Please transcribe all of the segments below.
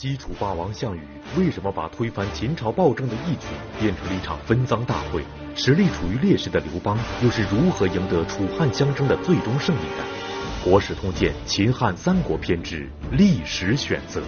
西楚霸王项羽为什么把推翻秦朝暴政的义举变成了一场分赃大会？实力处于劣势的刘邦又是如何赢得楚汉相争的最终胜利的？《国史通鉴·秦汉三国篇》之历史选择。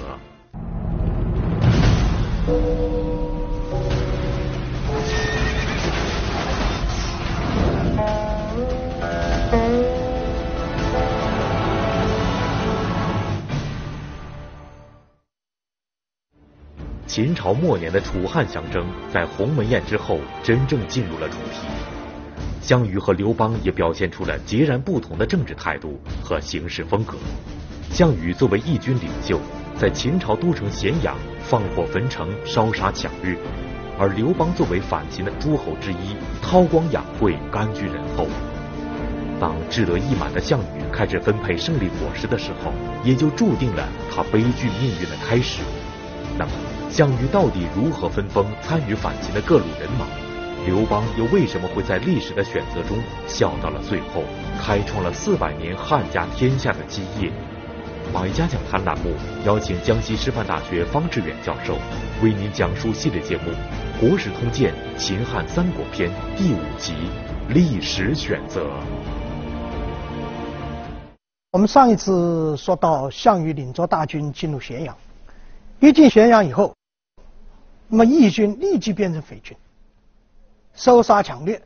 秦朝末年的楚汉相争，在鸿门宴之后真正进入了主题。项羽和刘邦也表现出了截然不同的政治态度和行事风格。项羽作为义军领袖，在秦朝都城咸阳放火焚城，烧杀抢掠；而刘邦作为反秦的诸侯之一，韬光养晦，甘居人后。当志得意满的项羽开始分配胜利果实的时候，也就注定了他悲剧命运的开始。那么，项羽到底如何分封参与反秦的各路人马？刘邦又为什么会在历史的选择中笑到了最后，开创了四百年汉家天下的基业？百家讲坛栏目邀请江西师范大学方志远教授为您讲述系列节目《国史通鉴·秦汉三国篇》第五集《历史选择》。我们上一次说到，项羽领着大军进入咸阳，一进咸阳以后。那么义军立即变成匪军，烧杀抢掠。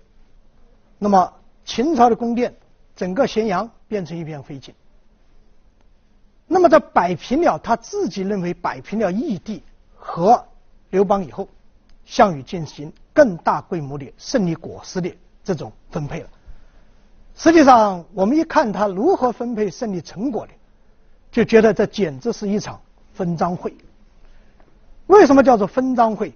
那么秦朝的宫殿，整个咸阳变成一片灰烬。那么在摆平了他自己认为摆平了义帝和刘邦以后，项羽进行更大规模的胜利果实的这种分配了。实际上，我们一看他如何分配胜利成果的，就觉得这简直是一场分赃会。为什么叫做分赃会？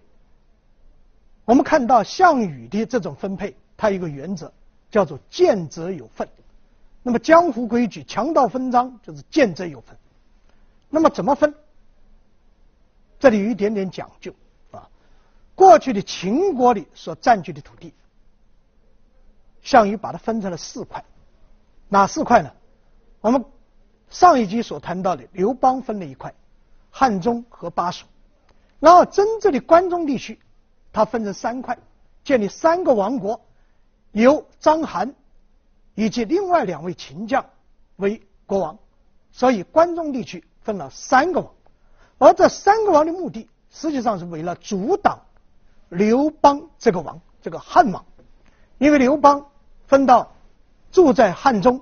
我们看到项羽的这种分配，它有一个原则叫做见者有份。那么江湖规矩，强盗分赃就是见者有份。那么怎么分？这里有一点点讲究啊。过去的秦国里所占据的土地，项羽把它分成了四块，哪四块呢？我们上一集所谈到的，刘邦分了一块，汉中和巴蜀。然后真正的关中地区，它分成三块，建立三个王国，由章邯以及另外两位秦将为国王，所以关中地区分了三个王。而这三个王的目的，实际上是为了阻挡刘邦这个王，这个汉王，因为刘邦分到住在汉中，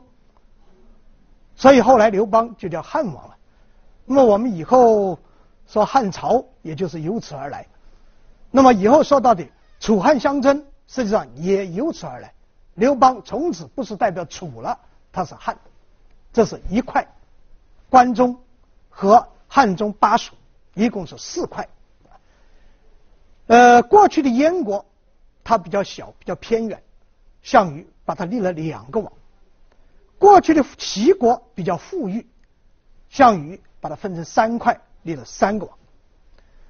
所以后来刘邦就叫汉王了。那么我们以后。说汉朝也就是由此而来，那么以后说到的楚汉相争，实际上也由此而来。刘邦从此不是代表楚了，他是汉，这是一块。关中和汉中巴蜀一共是四块。呃，过去的燕国它比较小，比较偏远，项羽把它立了两个王。过去的齐国比较富裕，项羽把它分成三块。立了三个王，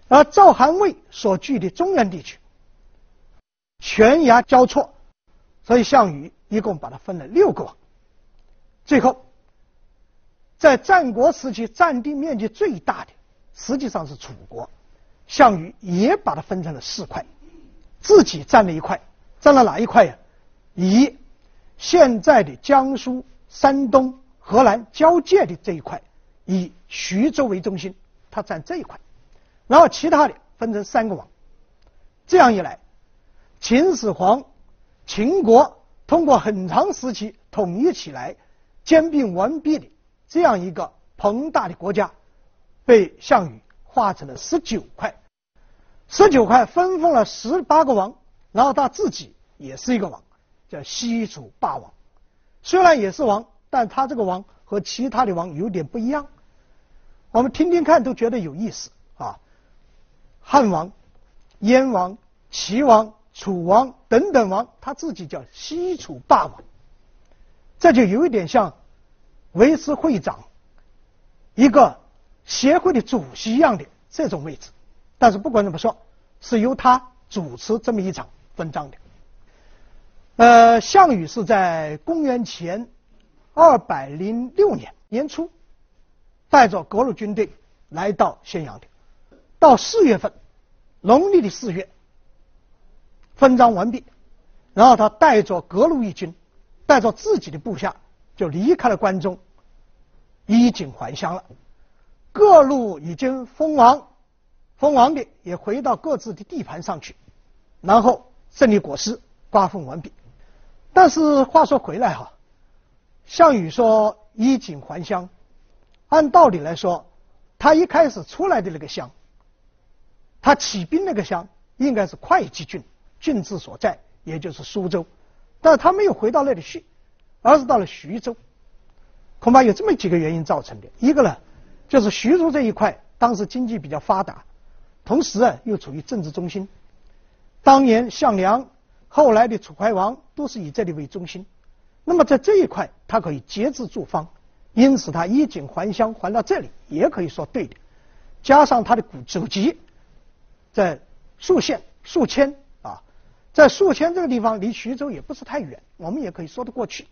而赵、韩、魏所据的中原地区，悬崖交错，所以项羽一共把它分了六个王。最后，在战国时期占地面积最大的，实际上是楚国，项羽也把它分成了四块，自己占了一块，占了哪一块呀？以现在的江苏、山东、河南交界的这一块，以徐州为中心。他占这一块，然后其他的分成三个王，这样一来，秦始皇、秦国通过很长时期统一起来、兼并完毕的这样一个庞大的国家，被项羽划成了十九块，十九块分封了十八个王，然后他自己也是一个王，叫西楚霸王。虽然也是王，但他这个王和其他的王有点不一样。我们听听看，都觉得有意思啊！汉王、燕王、齐王、楚王等等王，他自己叫西楚霸王，这就有一点像维持会长、一个协会的主席一样的这种位置。但是不管怎么说，是由他主持这么一场分赃的。呃，项羽是在公元前二百零六年年初。带着各路军队来到咸阳的，到四月份，农历的四月，分赃完毕，然后他带着各路义军，带着自己的部下，就离开了关中，衣锦还乡了。各路已经封王，封王的也回到各自的地盘上去，然后胜利果实，瓜分完毕。但是话说回来哈，项羽说衣锦还乡，按道理来说，他一开始出来的那个乡，他起兵那个乡应该是会稽郡，郡治所在，也就是苏州，但是他没有回到那里去，而是到了徐州，恐怕有这么几个原因造成的。一个呢，就是徐州这一块当时经济比较发达，同时啊又处于政治中心，当年项梁。后来的楚怀王都是以这里为中心，那么在这一块他可以节制诸方，因此他衣锦还乡还到这里也可以说对的。加上他的古祖籍在宿县、宿迁啊，在宿迁这个地方离徐州也不是太远，我们也可以说得过去。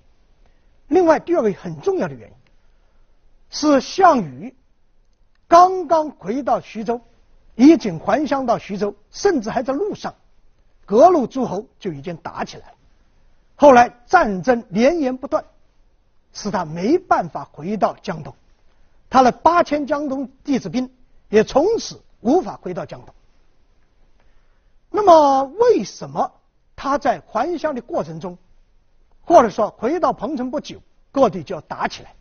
另外第二个很重要的原因是项羽刚刚回到徐州，衣锦还乡到徐州，甚至还在路上。各路诸侯就已经打起来了，后来战争连延不断，使他没办法回到江东，他的八千江东弟子兵也从此无法回到江东。那么，为什么他在还乡的过程中，或者说回到彭城不久，各地就要打起来？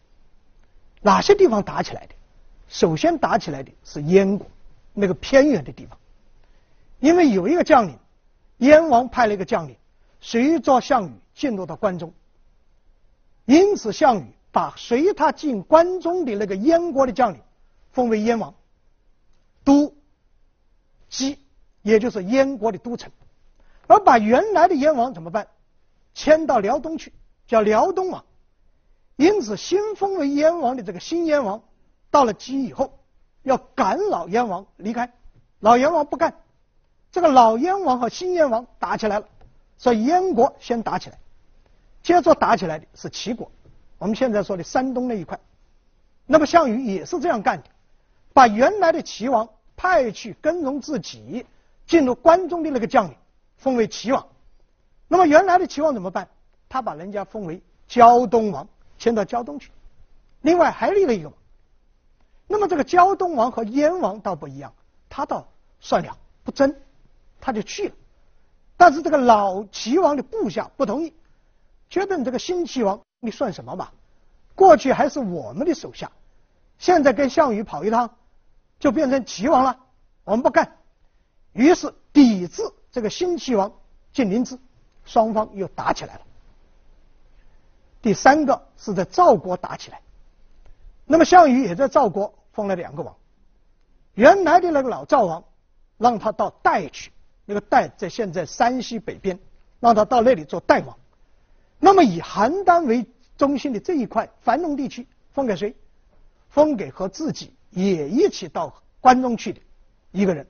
哪些地方打起来的？首先打起来的是燕国那个偏远的地方，因为有一个将领。燕王派了一个将领，随着项羽进入到关中，因此项羽把随他进关中的那个燕国的将领封为燕王，都箕，也就是燕国的都城，而把原来的燕王怎么办？迁到辽东去，叫辽东王。因此新封为燕王的这个新燕王，到了箕以后，要赶老燕王离开，老燕王不干。这个老燕王和新燕王打起来了，所以燕国先打起来，接着打起来的是齐国，我们现在说的山东那一块。那么项羽也是这样干的，把原来的齐王派去跟从自己进入关中的那个将领封为齐王。那么原来的齐王怎么办？他把人家封为胶东王，迁到胶东去。另外还立了一个。那么这个胶东王和燕王倒不一样，他倒算了，不争。他就去了，但是这个老齐王的部下不同意，觉得你这个新齐王你算什么嘛？过去还是我们的手下，现在跟项羽跑一趟，就变成齐王了，我们不干。于是抵制这个新齐王晋灵芝，双方又打起来了。第三个是在赵国打起来，那么项羽也在赵国封了两个王，原来的那个老赵王让他到代去。那个代在现在山西北边，让他到那里做代王。那么以邯郸为中心的这一块繁荣地区，封给谁？封给和自己也一起到关中去的一个人，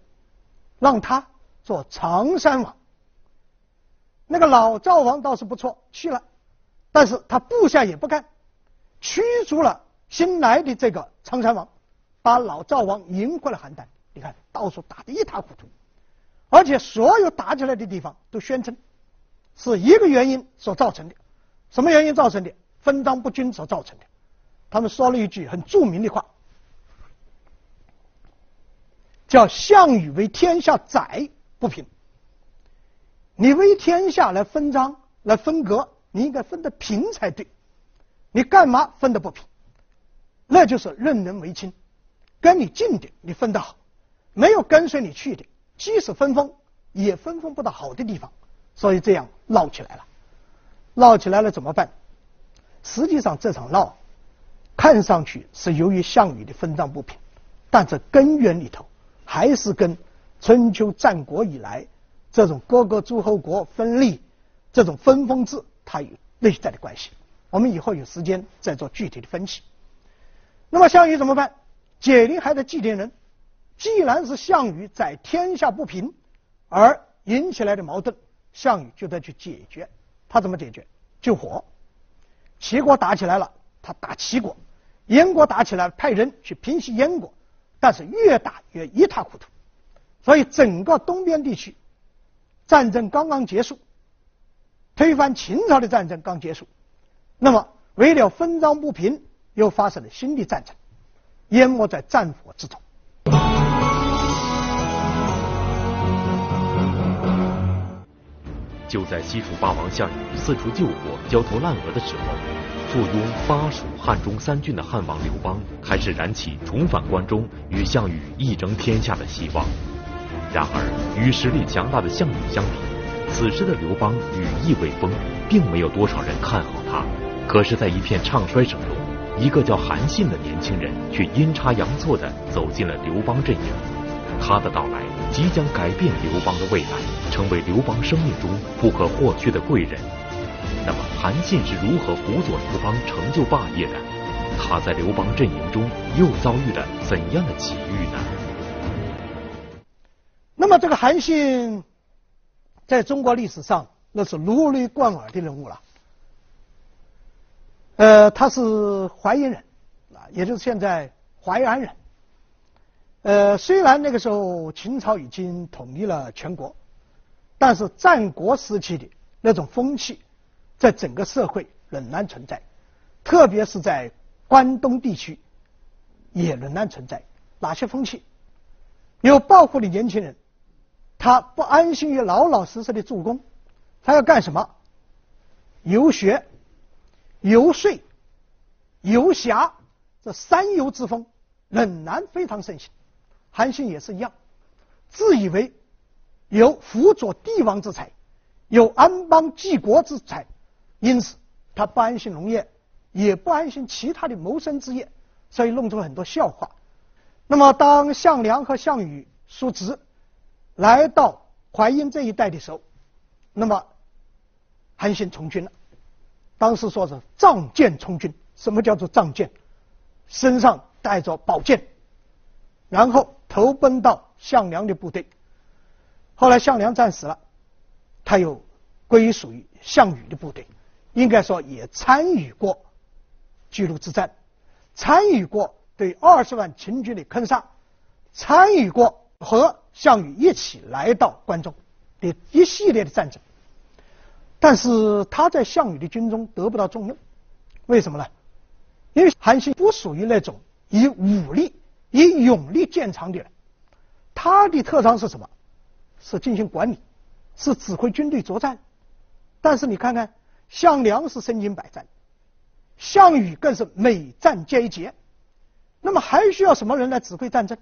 让他做常山王。那个老赵王倒是不错，去了，但是他部下也不干，驱逐了新来的这个常山王，把老赵王迎回了邯郸。你看，到处打得一塌糊涂。而且所有打起来的地方都宣称是一个原因所造成的，什么原因造成的？分赃不均所造成的。他们说了一句很著名的话，叫“项羽为天下宰不平”。你为天下来分赃来分割，你应该分得平才对。你干嘛分得不平？那就是任人唯亲，跟你近的你分得好，没有跟随你去的。即使分封，也分封不到好的地方，所以这样闹起来了。闹起来了怎么办？实际上这场闹，看上去是由于项羽的分赃不平，但这根源里头还是跟春秋战国以来这种各个诸侯国分立、这种分封制，它有内在的关系。我们以后有时间再做具体的分析。那么项羽怎么办？解铃还得系铃人。既然是项羽在天下不平而引起来的矛盾，项羽就得去解决。他怎么解决？救火。齐国打起来了，他打齐国；燕国打起来，派人去平息燕国。但是越打越一塌糊涂，所以整个东边地区战争刚刚结束，推翻秦朝的战争刚结束，那么为了分赃不平，又发生了新的战争，淹没在战火之中。就在西楚霸王项羽四处救火、焦头烂额的时候，坐拥巴蜀汉中三郡的汉王刘邦开始燃起重返关中与项羽一争天下的希望。然而，与实力强大的项羽相比，此时的刘邦羽翼未丰，并没有多少人看好他。可是，在一片唱衰声中，一个叫韩信的年轻人却阴差阳错地走进了刘邦阵营。他的到来即将改变刘邦的未来，成为刘邦生命中不可或缺的贵人。那么，韩信是如何辅佐刘邦成就霸业的？他在刘邦阵营中又遭遇了怎样的奇遇呢？那么，这个韩信在中国历史上那是如雷贯耳的人物了。呃，他是淮阴人，啊，也就是现在淮安人。呃，虽然那个时候秦朝已经统一了全国，但是战国时期的那种风气，在整个社会仍然存在，特别是在关东地区，也仍然存在。哪些风气？有抱负的年轻人，他不安心于老老实实的做工，他要干什么？游学、游说、游侠，这三游之风仍然非常盛行。韩信也是一样，自以为有辅佐帝王之才，有安邦济国之才，因此他不安心农业，也不安心其他的谋生之业，所以弄出了很多笑话。那么，当项梁和项羽叔侄来到淮阴这一带的时候，那么韩信从军了。当时说是仗剑从军，什么叫做仗剑？身上带着宝剑，然后。投奔到项梁的部队，后来项梁战死了，他又归属于项羽的部队，应该说也参与过巨鹿之战，参与过对二十万秦军的坑杀，参与过和项羽一起来到关中的一系列的战争，但是他在项羽的军中得不到重用，为什么呢？因为韩信不属于那种以武力。以勇力见长的人，他的特长是什么？是进行管理，是指挥军队作战。但是你看看，项梁是身经百战，项羽更是每战皆捷。那么还需要什么人来指挥战争？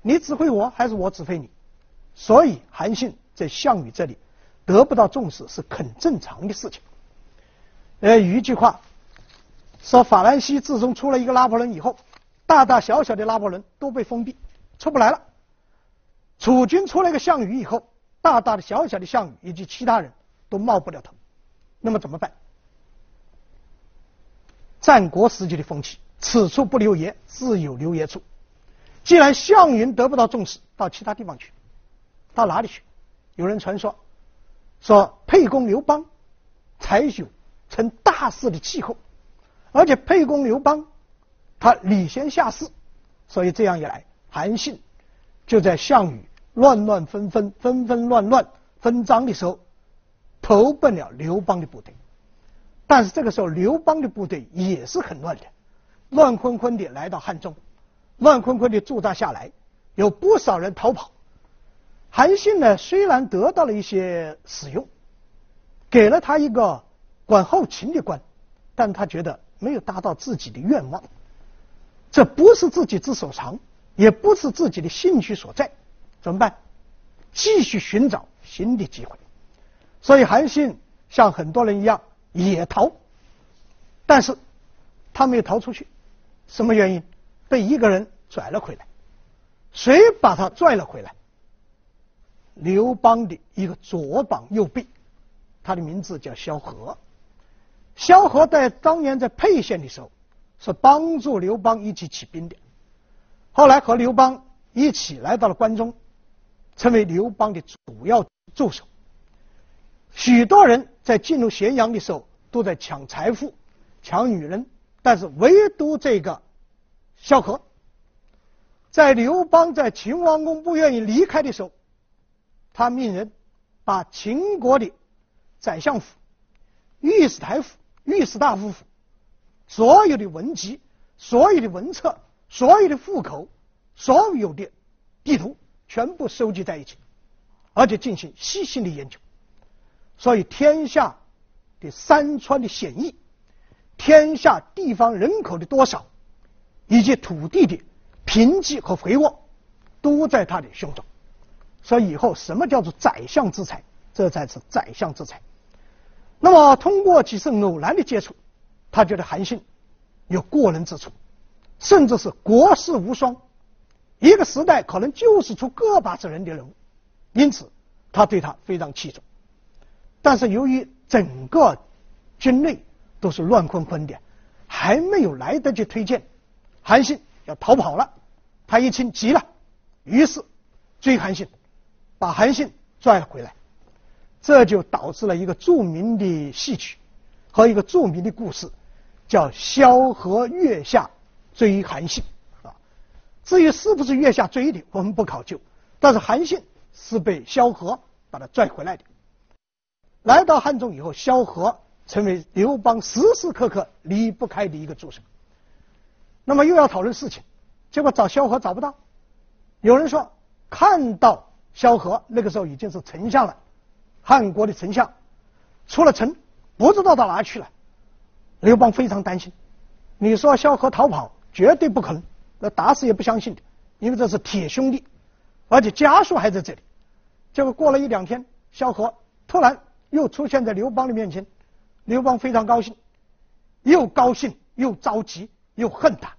你指挥我，还是我指挥你？所以韩信在项羽这里得不到重视是很正常的事情。呃，有一句话说，法兰西自从出了一个拿破仑以后。大大小小的拿破仑都被封闭，出不来了。楚军出了个项羽以后，大大的小小的项羽以及其他人都冒不了头。那么怎么办？战国时期的风气，此处不留爷，自有留爷处。既然项羽得不到重视，到其他地方去，到哪里去？有人传说，说沛公刘邦才有成大事的气候，而且沛公刘邦。他礼贤下士，所以这样一来，韩信就在项羽乱乱纷纷、纷纷乱乱分赃的时候，投奔了刘邦的部队。但是这个时候，刘邦的部队也是很乱的，乱哄哄的来到汉中，乱哄哄的驻扎下来，有不少人逃跑。韩信呢，虽然得到了一些使用，给了他一个管后勤的官，但他觉得没有达到自己的愿望。这不是自己之所长，也不是自己的兴趣所在，怎么办？继续寻找新的机会。所以韩信像很多人一样也逃，但是他没有逃出去，什么原因？被一个人拽了回来。谁把他拽了回来？刘邦的一个左膀右臂，他的名字叫萧何。萧何在当年在沛县的时候。是帮助刘邦一起起兵的，后来和刘邦一起来到了关中，成为刘邦的主要助手。许多人在进入咸阳的时候都在抢财富、抢女人，但是唯独这个萧何，在刘邦在秦王宫不愿意离开的时候，他命人把秦国的宰相府、御史台府、御史大夫府所有的文集、所有的文册、所有的户口、所有的地图全部收集在一起，而且进行细心的研究。所以，天下的山川的险易，天下地方人口的多少，以及土地的贫瘠和肥沃，都在他的胸中。所以，以后什么叫做宰相之才？这才是宰相之才。那么，通过几次偶然的接触，他觉得韩信有过人之处，甚至是国士无双，一个时代可能救世出个把子人的人物，因此他对他非常器重。但是由于整个军内都是乱纷纷的，还没有来得及推荐，韩信要逃跑了。他一听急了，于是追韩信，把韩信拽了回来。这就导致了一个著名的戏曲和一个著名的故事，叫萧何月下追韩信啊。至于是不是月下追的，我们不考究，但是韩信是被萧何把他拽回来的。来到汉中以后，萧何成为刘邦时时刻刻离不开的一个助手。那么又要讨论事情，结果找萧何找不到。有人说看到萧何那个时候已经是丞相了，汉国的丞相出了城，不知道到哪去了。刘邦非常担心。你说萧何逃跑，绝对不可能，那打死也不相信的，因为这是铁兄弟，而且家属还在这里。结果过了一两天，萧何突然。又出现在刘邦的面前，刘邦非常高兴，又高兴又着急又恨他，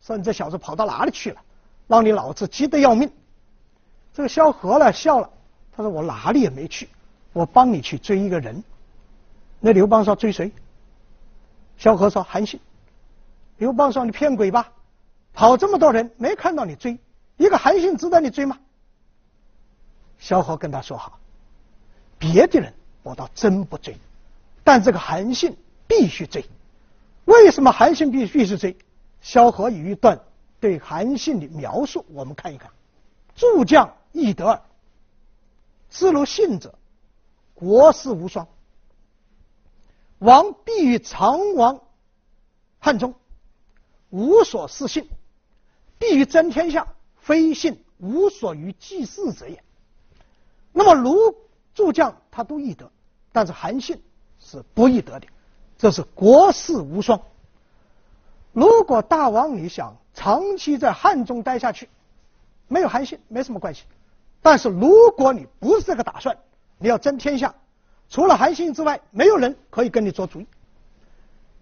说你这小子跑到哪里去了，让你老子急得要命。这个萧何呢笑了，他说我哪里也没去，我帮你去追一个人。那刘邦说追谁？萧何说韩信。刘邦说你骗鬼吧，跑这么多人没看到你追一个韩信值得你追吗？萧何跟他说好，别的人。我倒真不追，但这个韩信必须追。为什么韩信必必须追？萧何有一段对韩信的描述，我们看一看：诸将易得耳，知如信者，国士无双。王必与常王汉中，无所事信，必于争天下，非信无所于济世者也。那么如。诸将他都易得，但是韩信是不易得的，这是国士无双。如果大王你想长期在汉中待下去，没有韩信没什么关系。但是如果你不是这个打算，你要争天下，除了韩信之外，没有人可以跟你做主意。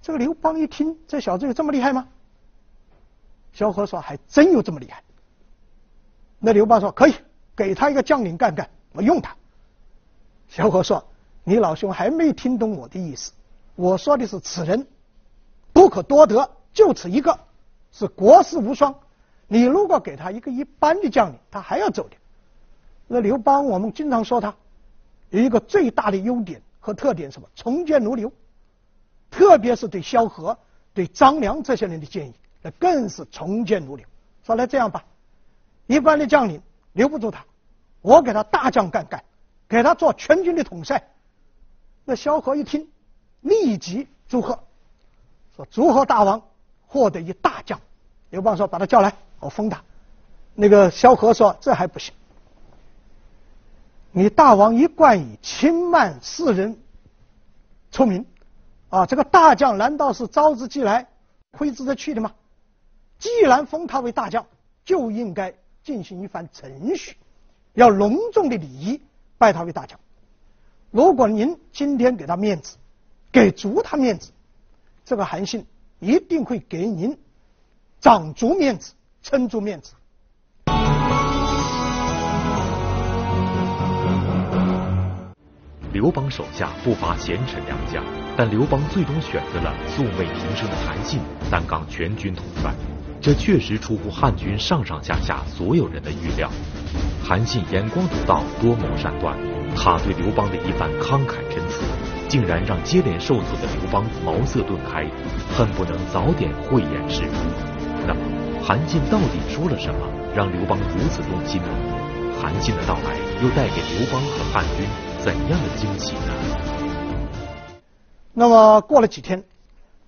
这个刘邦一听，这小子有这么厉害吗？萧何说还真有这么厉害。那刘邦说可以，给他一个将领干干，我用他。萧何说：“你老兄还没听懂我的意思。我说的是此人不可多得，就此一个，是国士无双。你如果给他一个一般的将领，他还要走的。那刘邦，我们经常说他有一个最大的优点和特点，什么？从谏如流。特别是对萧何、对张良这些人的建议，那更是从谏如流。说来这样吧，一般的将领留不住他，我给他大将干干。”给他做全军的统帅，那萧何一听，立即祝贺，说：“祝贺大王获得一大将。”刘邦说：“把他叫来，我封他。”那个萧何说：“这还不行，你大王一贯以轻慢士人出名，啊，这个大将难道是召之即来，挥之则去的吗？既然封他为大将，就应该进行一番程序，要隆重的礼仪。”拜他为大将。如果您今天给他面子，给足他面子，这个韩信一定会给您长足面子，撑足面子。刘邦手下不乏贤臣良将，但刘邦最终选择了素昧平生的韩信担纲全军统帅，这确实出乎汉军上上下下所有人的预料。韩信眼光独到，多谋善断。他对刘邦的一番慷慨陈词，竟然让接连受挫的刘邦茅塞顿开，恨不能早点慧眼识珠。那么，韩信到底说了什么，让刘邦如此动心呢？韩信的到来又带给刘邦和汉军怎样的惊喜呢？那么过了几天，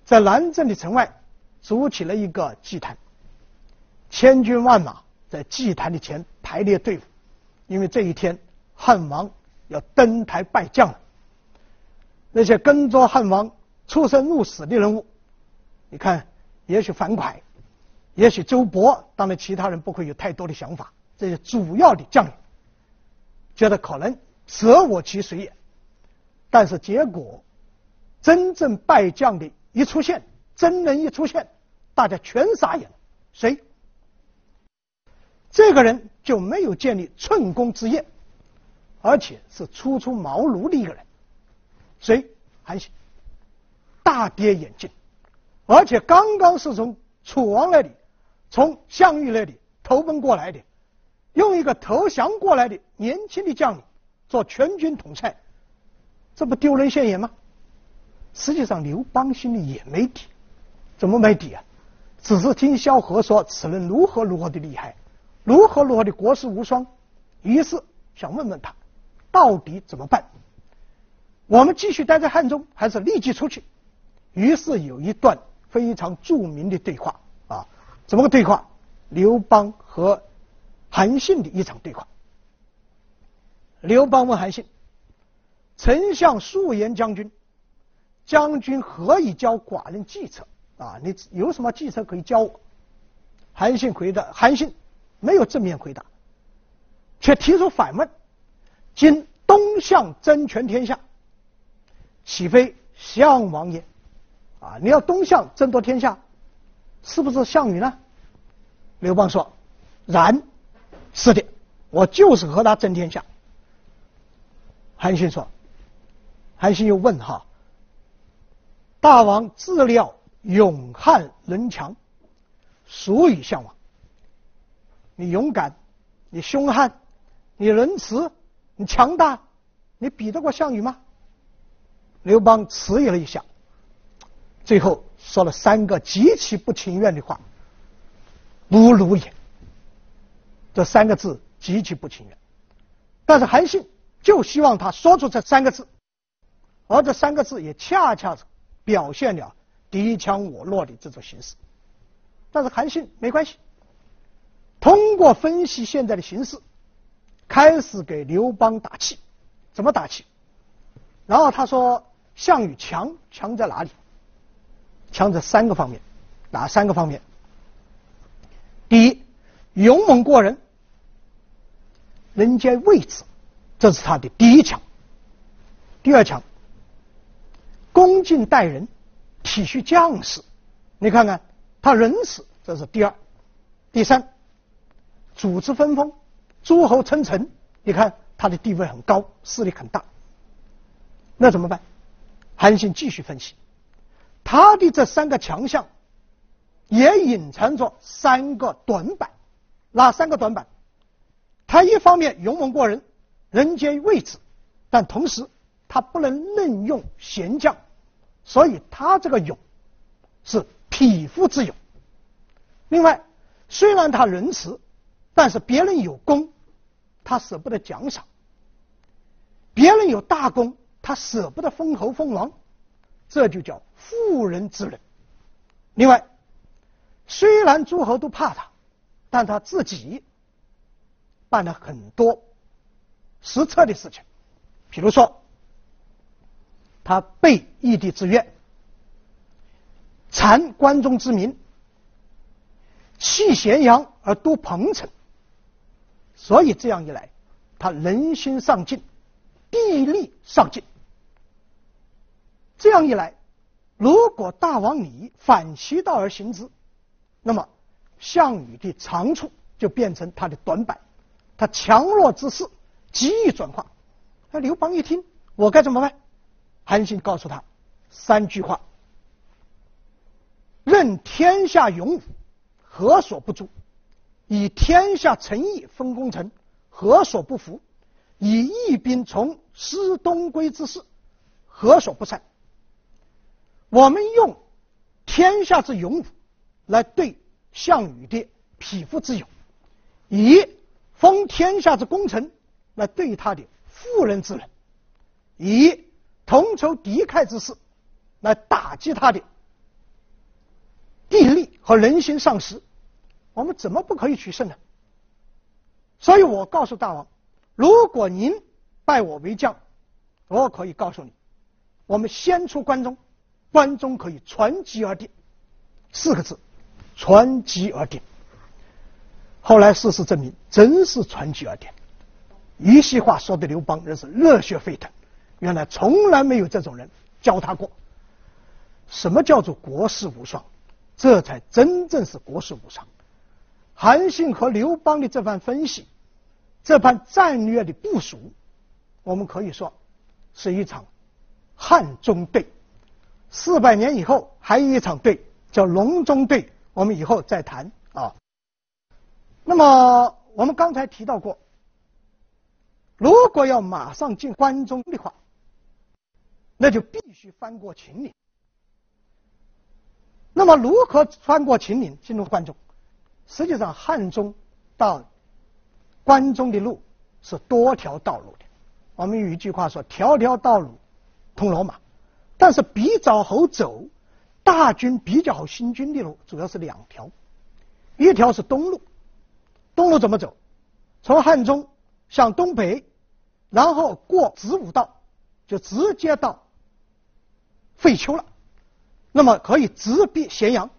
在南郑的城外筑起了一个祭坛，千军万马在祭坛的前排列队伍，因为这一天汉王要登台拜将了。那些跟着汉王出生入死的人物，你看，也许樊哙，也许周勃，当然其他人不会有太多的想法。这些主要的将领觉得可能舍我其谁也，但是结果真正败将的一出现，真人一出现，大家全傻眼了。谁？这个人就没有建立寸功之业，而且是初出茅庐的一个人。谁？韩信。大跌眼镜，而且刚刚是从楚王那里、从项羽那里投奔过来的，用一个投降过来的年轻的将领做全军统帅，这不丢人现眼吗？实际上，刘邦心里也没底，怎么没底啊？只是听萧何说此人如何如何的厉害，如何如何的国士无双，于是想问问他，到底怎么办？我们继续待在汉中，还是立即出去？于是有一段非常著名的对话啊，怎么个对话？刘邦和韩信的一场对话。刘邦问韩信：“丞相素言将军，将军何以教寡人计策？啊，你有什么计策可以教我？”韩信回答：“韩信没有正面回答，却提出反问：‘今东向争权天下。’”岂非项王也？啊，你要东向争夺天下，是不是项羽呢？刘邦说：“然，是的，我就是和他争天下。”韩信说：“韩信又问哈，大王自料勇悍人强，孰与项王？你勇敢，你凶悍，你仁慈，你强大，你比得过项羽吗？”刘邦迟疑了一下，最后说了三个极其不情愿的话：“不如也。”这三个字极其不情愿，但是韩信就希望他说出这三个字，而这三个字也恰恰表现了敌强我弱的这种形势。但是韩信没关系，通过分析现在的形势，开始给刘邦打气。怎么打气？然后他说。项羽强，强在哪里？强在三个方面，哪三个方面？第一，勇猛过人，人皆畏之，这是他的第一强。第二强，恭敬待人，体恤将士，你看看他仁慈，这是第二。第三，组织分封，诸侯称臣，你看他的地位很高，势力很大。那怎么办？韩信继续分析，他的这三个强项，也隐藏着三个短板。哪三个短板？他一方面勇猛过人，人皆畏之，但同时他不能任用贤将，所以他这个勇是匹夫之勇。另外，虽然他仁慈，但是别人有功，他舍不得奖赏；别人有大功。他舍不得封侯封王，这就叫妇人之仁。另外，虽然诸侯都怕他，但他自己办了很多实策的事情，比如说，他背义帝之约，谗关中之民，弃咸阳而都彭城，所以这样一来，他人心上进，地利上进。这样一来，如果大王你反其道而行之，那么项羽的长处就变成他的短板，他强弱之势极易转化。那刘邦一听，我该怎么办？韩信告诉他三句话：任天下勇武，何所不诛？以天下诚意分功臣，何所不服？以义兵从师东归之事，何所不善？我们用天下之勇武来对项羽的匹夫之勇，以封天下之功臣来对他的妇人之仁，以同仇敌忾之势来打击他的地利和人心丧失，我们怎么不可以取胜呢？所以我告诉大王，如果您拜我为将，我可以告诉你，我们先出关中，关中可以传楫而定。四个字，传楫而定。后来事实证明，真是传楫而定。一席话说的刘邦真是热血沸腾，原来从来没有这种人教他过。什么叫做国士无双？这才真正是国士无双。韩信和刘邦的这番分析，这番战略的部署，我们可以说是一场汉中对。四百年以后还有一场对。叫隆中对，我们以后再谈啊。那么我们刚才提到过，如果要马上进关中的话，那就必须翻过秦岭。那么如何翻过秦岭进入关中？实际上，汉中到关中的路是多条道路的。我们有一句话说：“条条道路通罗马。”但是比找好走。大军比较好行军的路主要是两条，一条是东路，东路怎么走？从汉中向东北，然后过子午道，就直接到废丘了。那么可以直逼咸阳。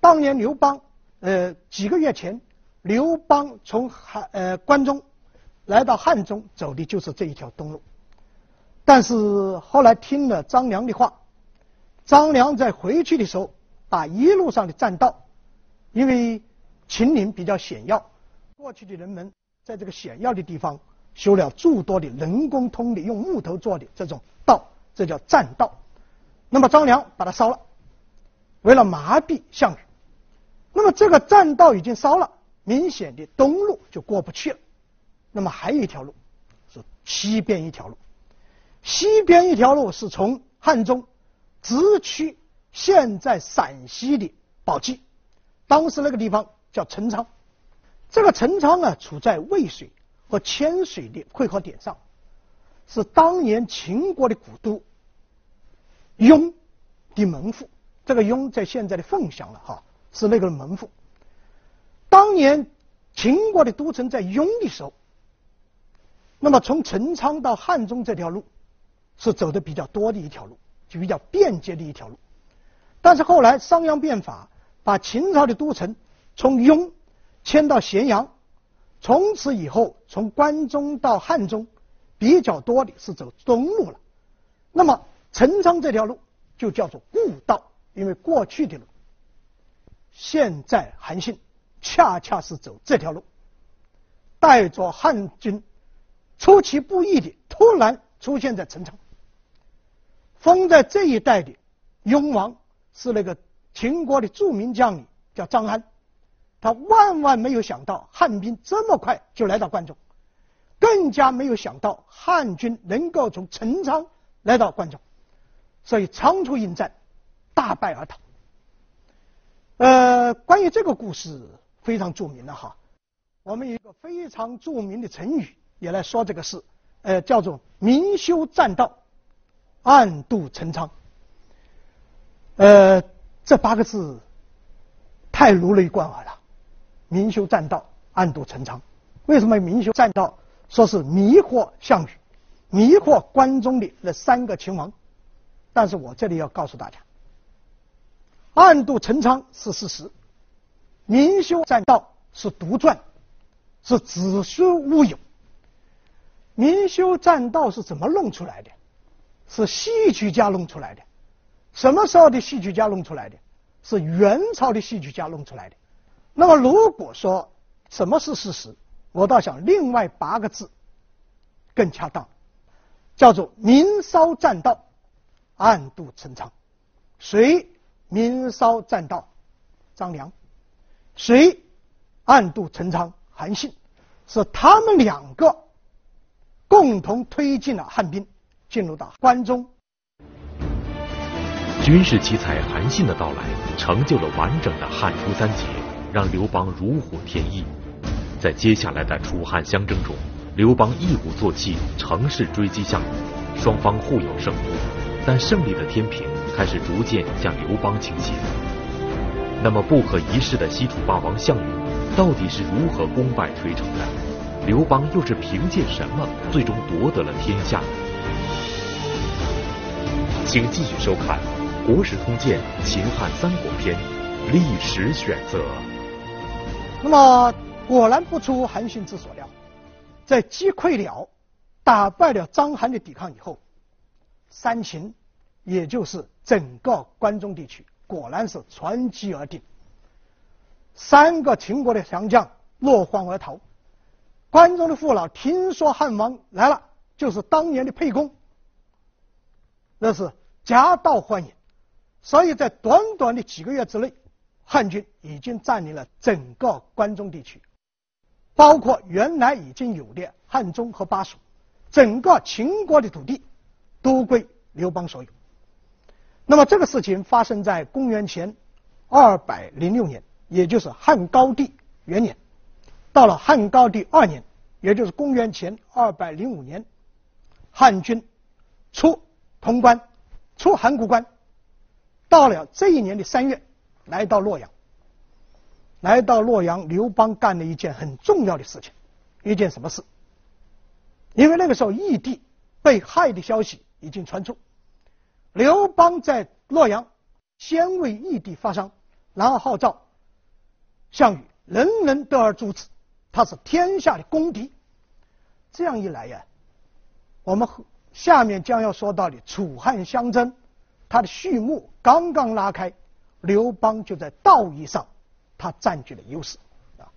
当年刘邦，呃，几个月前，刘邦从汉呃关中来到汉中，走的就是这一条东路。但是后来听了张良的话。张良在回去的时候，把一路上的栈道，因为秦岭比较险要，过去的人们在这个险要的地方修了诸多的人工通的用木头做的这种道，这叫栈道。那么张良把它烧了，为了麻痹项羽。那么这个栈道已经烧了，明显的东路就过不去了。那么还有一条路，是西边一条路，西边一条路是从汉中。直驱现在陕西的宝鸡，当时那个地方叫陈仓，这个陈仓啊，处在渭水和千水的汇合点上，是当年秦国的古都雍的门户。这个雍在现在的凤翔了哈，是那个门户。当年秦国的都城在雍的时候，那么从陈仓到汉中这条路是走的比较多的一条路。就比较便捷的一条路，但是后来商鞅变法，把秦朝的都城从雍迁到咸阳，从此以后从关中到汉中比较多的是走东路了。那么陈仓这条路就叫做故道，因为过去的路。现在韩信恰恰是走这条路，带着汉军出其不意的突然出现在陈仓。封在这一带的雍王是那个秦国的著名将领，叫张安。他万万没有想到汉兵这么快就来到关中，更加没有想到汉军能够从陈仓来到关中，所以仓促应战，大败而逃。呃，关于这个故事非常著名的哈，我们有一个非常著名的成语也来说这个事，呃，叫做明修栈道。暗度陈仓，呃，这八个字太如雷贯耳了。明修栈道，暗度陈仓。为什么明修栈道？说是迷惑项羽，迷惑关中的那三个秦王。但是我这里要告诉大家，暗度陈仓是事实，明修栈道是杜撰，是子虚乌有。明修栈道是怎么弄出来的？是戏剧家弄出来的，什么时候的戏剧家弄出来的？是元朝的戏剧家弄出来的。那么如果说什么是事实，我倒想另外八个字更恰当，叫做明烧栈道，暗度陈仓。谁明烧栈道？张良。谁暗度陈仓？韩信。是他们两个共同推进了汉兵。进入到关中，军事奇才韩信的到来，成就了完整的汉初三杰。让刘邦如虎添翼。在接下来的楚汉相争中，刘邦一鼓作气，乘势追击项羽，双方互有胜负，但胜利的天平开始逐渐向刘邦倾斜。那么不可一世的西楚霸王项羽，到底是如何功败垂成的？刘邦又是凭借什么最终夺得了天下？请继续收看《国史通鉴·秦汉三国篇》历史选择。那么果然不出韩信之所料，在击溃了、打败了章邯的抵抗以后，三秦，也就是整个关中地区，果然是传击而定。三个秦国的强将落荒而逃。关中的父老听说汉王来了，就是当年的沛公，那是夹道欢迎，所以在短短的几个月之内，汉军已经占领了整个关中地区，包括原来已经有的汉中和巴蜀，整个秦国的土地都归刘邦所有。那么这个事情发生在公元前二百零六年，也就是汉高帝元年。到了汉高帝二年，也就是公元前二百零五年，汉军出潼关，出函谷关，到了这一年的三月，来到洛阳。来到洛阳，刘邦干了一件很重要的事情，一件什么事？因为那个时候义帝被害的消息已经传出，刘邦在洛阳先为义帝发丧，然后号召项羽，人人得而诛之。他是天下的公敌，这样一来呀，我们下面将要说到的楚汉相争，它的序幕刚刚拉开，刘邦就在道义上，他占据了优势啊。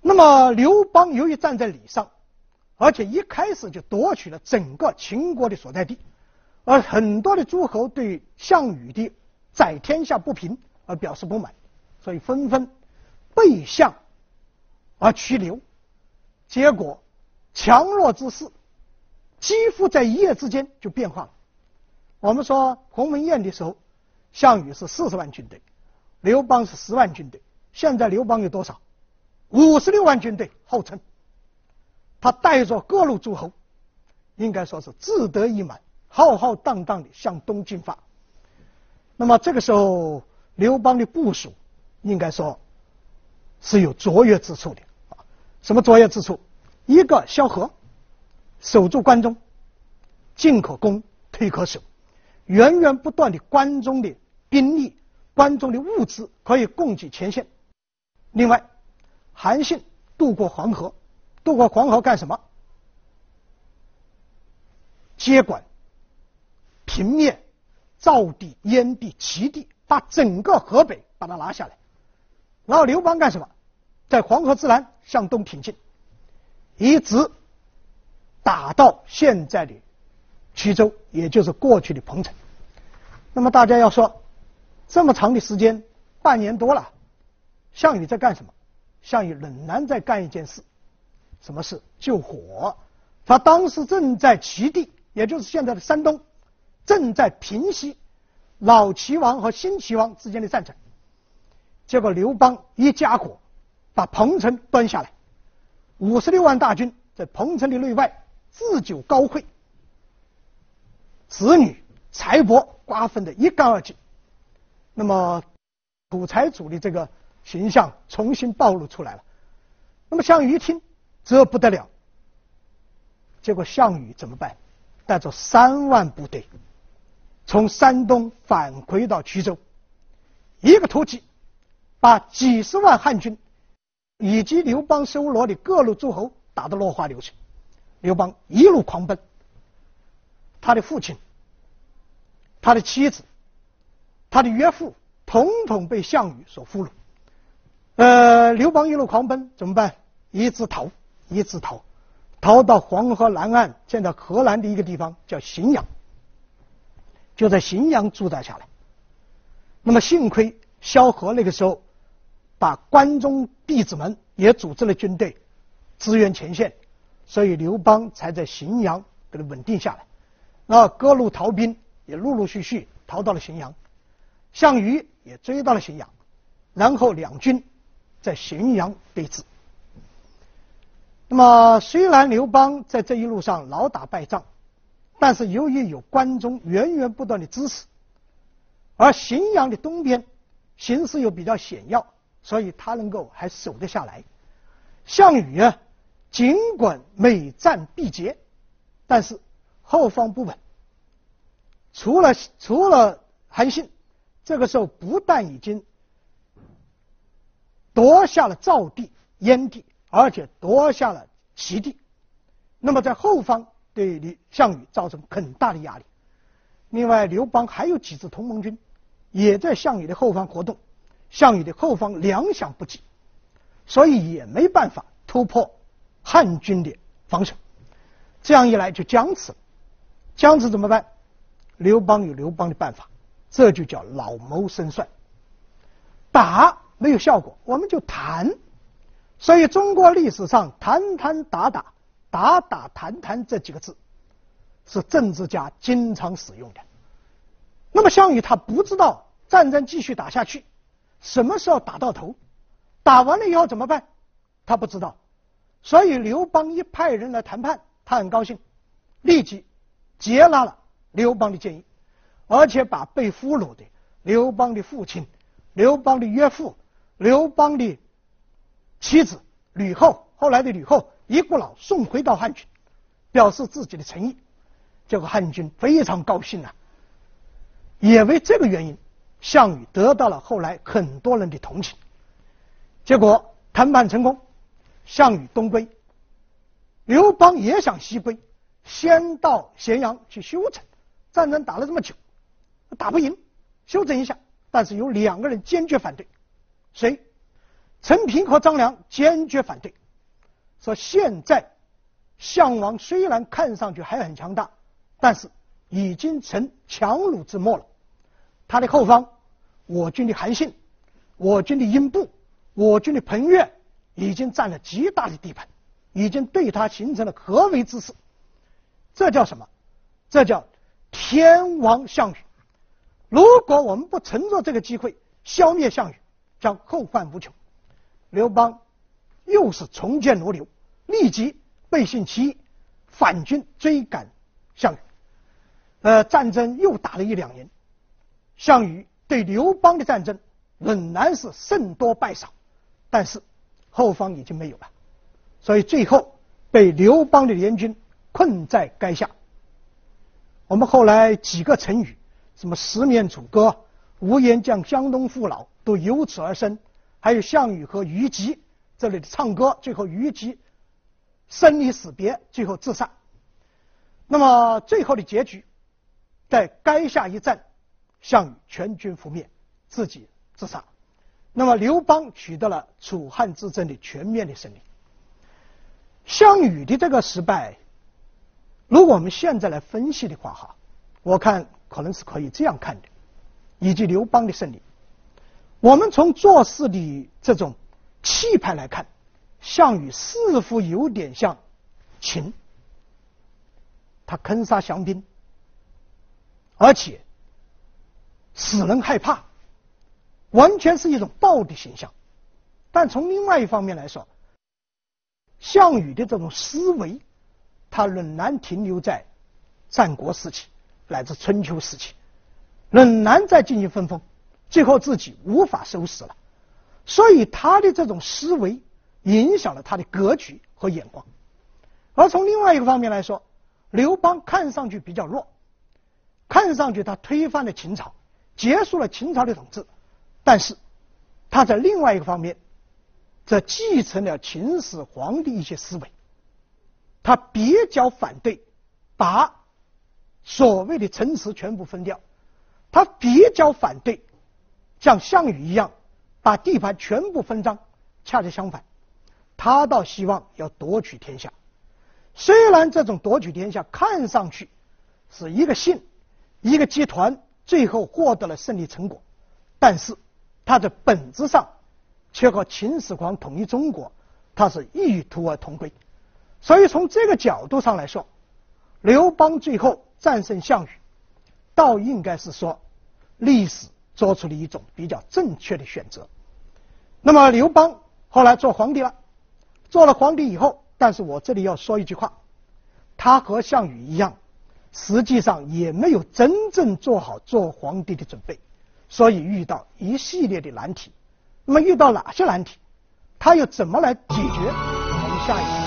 那么刘邦由于站在礼上，而且一开始就夺取了整个秦国的所在地，而很多的诸侯对项羽的宰天下不平而表示不满，所以纷纷背向。而驱刘，结果强弱之势几乎在一夜之间就变化了。我们说鸿门宴的时候，项羽是四十万军队，刘邦是十万军队。现在刘邦有多少？五十六万军队，号称他带着各路诸侯，应该说是志得意满，浩浩荡荡的向东进发。那么这个时候，刘邦的部署应该说是有卓越之处的。什么卓越之处？一个萧何，守住关中，进可攻，退可守，源源不断的关中的兵力、关中的物资可以供给前线。另外，韩信渡过黄河，渡过黄河干什么？接管、平灭赵地、燕地、齐地，把整个河北把它拿下来。然后刘邦干什么？在黄河之南向东挺进，一直打到现在的衢州，也就是过去的彭城。那么大家要说，这么长的时间，半年多了，项羽在干什么？项羽仍然在干一件事，什么事？救火。他当时正在齐地，也就是现在的山东，正在平息老齐王和新齐王之间的战争。结果刘邦一家伙。把彭城端下来，五十六万大军在彭城的内外置酒高会，子女财帛瓜分得一干二净。那么土财主的这个形象重新暴露出来了。那么项羽一听，这不得了。结果项羽怎么办？带着三万部队从山东返回到衢州，一个突击，把几十万汉军。以及刘邦收罗的各路诸侯打得落花流水，刘邦一路狂奔，他的父亲、他的妻子、他的岳父，统统被项羽所俘虏。呃，刘邦一路狂奔怎么办？一直逃，一直逃，逃到黄河南岸，现在河南的一个地方叫荥阳，就在荥阳驻扎下来。那么幸亏萧何那个时候。把关中弟子们也组织了军队支援前线，所以刘邦才在荥阳给他稳定下来。那各路逃兵也陆陆续续逃到了荥阳，项羽也追到了荥阳，然后两军在咸阳对峙。那么虽然刘邦在这一路上老打败仗，但是由于有关中源源不断的支持，而咸阳的东边形势又比较险要，所以他能够还守得下来。项羽啊，尽管每战必捷，但是后方不稳。除了除了韩信，这个时候不但已经夺下了赵地、燕地。而且夺下了齐地，那么在后方对项羽造成很大的压力。另外，刘邦还有几支同盟军，也在项羽的后方活动，项羽的后方粮饷不济，所以也没办法突破汉军的防守。这样一来就僵持了，僵持怎么办？刘邦有刘邦的办法，这就叫老谋深算。打没有效果，我们就谈。所以，中国历史上“谈谈打打，打打谈谈”这几个字，是政治家经常使用的。那么，项羽他不知道战争继续打下去，什么时候打到头，打完了以后怎么办？他不知道。所以，刘邦一派人来谈判，他很高兴，立即接纳了刘邦的建议，而且把被俘虏的刘邦的父亲、刘邦的岳父、刘邦的。妻子吕后，后来的吕后一股脑送回到汉军，表示自己的诚意。这个汉军非常高兴啊，也为这个原因，项羽得到了后来很多人的同情。结果谈判成功，项羽东归，刘邦也想西归，先到咸阳去休整。战争打了这么久，打不赢，休整一下。但是有两个人坚决反对，谁？陈平和张良坚决反对，说现在项王虽然看上去还很强大，但是已经成强弩之末了。他的后方，我军的韩信、我军的英布、我军的彭越已经占了极大的地盘，已经对他形成了合围之势。这叫什么？这叫天亡项羽。如果我们不乘着这个机会消灭项羽，将后患无穷。刘邦又是重建如流，立即背信弃义，反军追赶项羽。呃，战争又打了一两年，项羽对刘邦的战争仍然是胜多败少，但是后方已经没有了，所以最后被刘邦的联军困在垓下。我们后来几个成语，什么十面楚歌、乌烟瘴江东父老，都由此而生。还有项羽和虞姬这里的唱歌，最后虞姬生离死别，最后自杀。那么最后的结局，在垓下一战，项羽全军覆灭，自己自杀。那么刘邦取得了楚汉之争的全面的胜利。项羽的这个失败，如果我们现在来分析的话，哈，我看可能是可以这样看的，以及刘邦的胜利。我们从做事的这种气派来看，项羽似乎有点像秦，他坑杀降兵，而且使人害怕，完全是一种暴的形象。但从另外一方面来说，项羽的这种思维，他仍然停留在战国时期乃至春秋时期，仍然在进行分封。最后自己无法收拾了，所以他的这种思维影响了他的格局和眼光。而从另外一个方面来说，刘邦看上去比较弱，看上去他推翻了秦朝，结束了秦朝的统治，但是他在另外一个方面，则继承了秦始皇的一些思维，他比较反对把所谓的城池全部分掉，他比较反对。像项羽一样，把地盘全部分赃，恰恰相反，他倒希望要夺取天下。虽然这种夺取天下看上去是一个姓，一个集团最后获得了胜利成果，但是他的本质上却和秦始皇统一中国，他是异途而同归。所以从这个角度上来说，刘邦最后战胜项羽，倒应该是说历史。做出了一种比较正确的选择。那么刘邦后来做皇帝了，做了皇帝以后，但是我这里要说一句话，他和项羽一样，实际上也没有真正做好做皇帝的准备，所以遇到一系列的难题。那么遇到哪些难题？他又怎么来解决？我们下一次。